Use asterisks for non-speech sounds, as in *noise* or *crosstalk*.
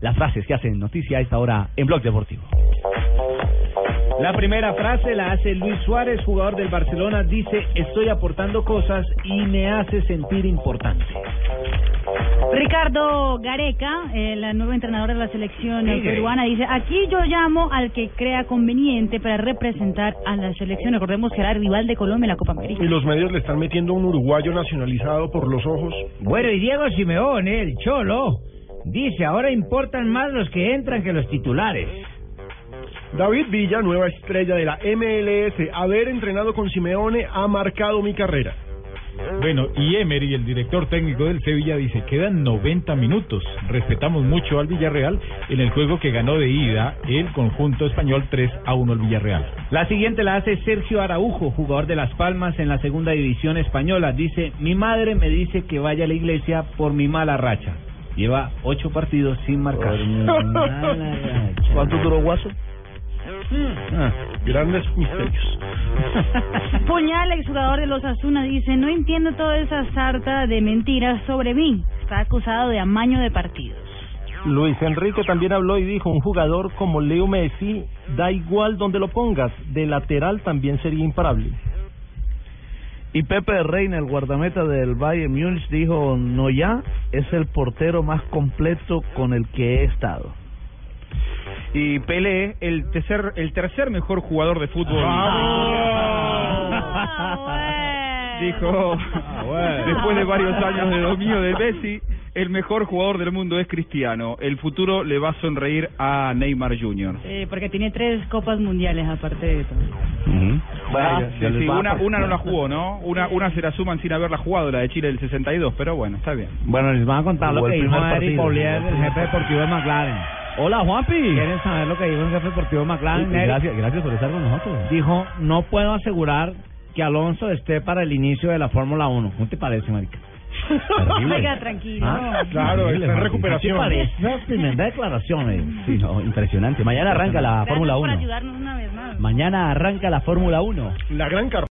las frases que hacen noticia a esta hora en Blog Deportivo. La primera frase la hace Luis Suárez, jugador del Barcelona, dice, estoy aportando cosas y me hace sentir importante. Ricardo Gareca, el nuevo entrenador de la selección peruana, dice, aquí yo llamo al que crea conveniente para representar a la selección. Recordemos que era rival de Colombia en la Copa América. Y los medios le están metiendo un uruguayo nacionalizado por los ojos. Bueno, y Diego Simeone, el cholo, dice, ahora importan más los que entran que los titulares. David Villa, nueva estrella de la MLS, haber entrenado con Simeone ha marcado mi carrera. Bueno, y Emery, el director técnico del Sevilla, dice, quedan 90 minutos. Respetamos mucho al Villarreal en el juego que ganó de ida el conjunto español 3 a 1 al Villarreal. La siguiente la hace Sergio Araujo, jugador de Las Palmas en la segunda división española. Dice, mi madre me dice que vaya a la iglesia por mi mala racha. Lleva ocho partidos sin marcar. ¿Cuánto duró Guaso? Ah, grandes misterios. *laughs* Puñal, exjugador de los Asuna, dice, no entiendo toda esa sarta de mentiras sobre mí. Está acusado de amaño de partidos. Luis Enrique también habló y dijo, un jugador como Leo Messi, da igual donde lo pongas, de lateral también sería imparable. Y Pepe Reina, el guardameta del Bayern Múnich, dijo, no ya, es el portero más completo con el que he estado. Y Pelé, el tercer, el tercer mejor jugador de fútbol. Dijo, después de varios años de dominio de Messi, el mejor jugador del mundo es Cristiano. El futuro le va a sonreír a Neymar Jr. Eh, porque tiene tres copas mundiales aparte de todo. Bueno, sí, sí, una, una no la jugó, ¿no? Una, una se la suman sin haberla jugado, la de Chile del 62, pero bueno, está bien. Bueno, les van a contar lo Jugó que el dijo primer Eric partido. Polier, el jefe deportivo de McLaren. Hola, Juanpi. ¿Quieren saber lo que dijo el jefe deportivo de McLaren? Eric? Gracias, gracias por estar con nosotros. Dijo, no puedo asegurar que Alonso esté para el inicio de la Fórmula 1. ¿Cómo te parece, marica? Oiga, tranquilo. Ah, Claro, está en recuperación. ¿Qué parece? Esa tremenda declaración. eh. Sí, no, impresionante. Mañana arranca la Fórmula por 1. ayudarnos una vez más. Mañana arranca la Fórmula 1. La gran carrera.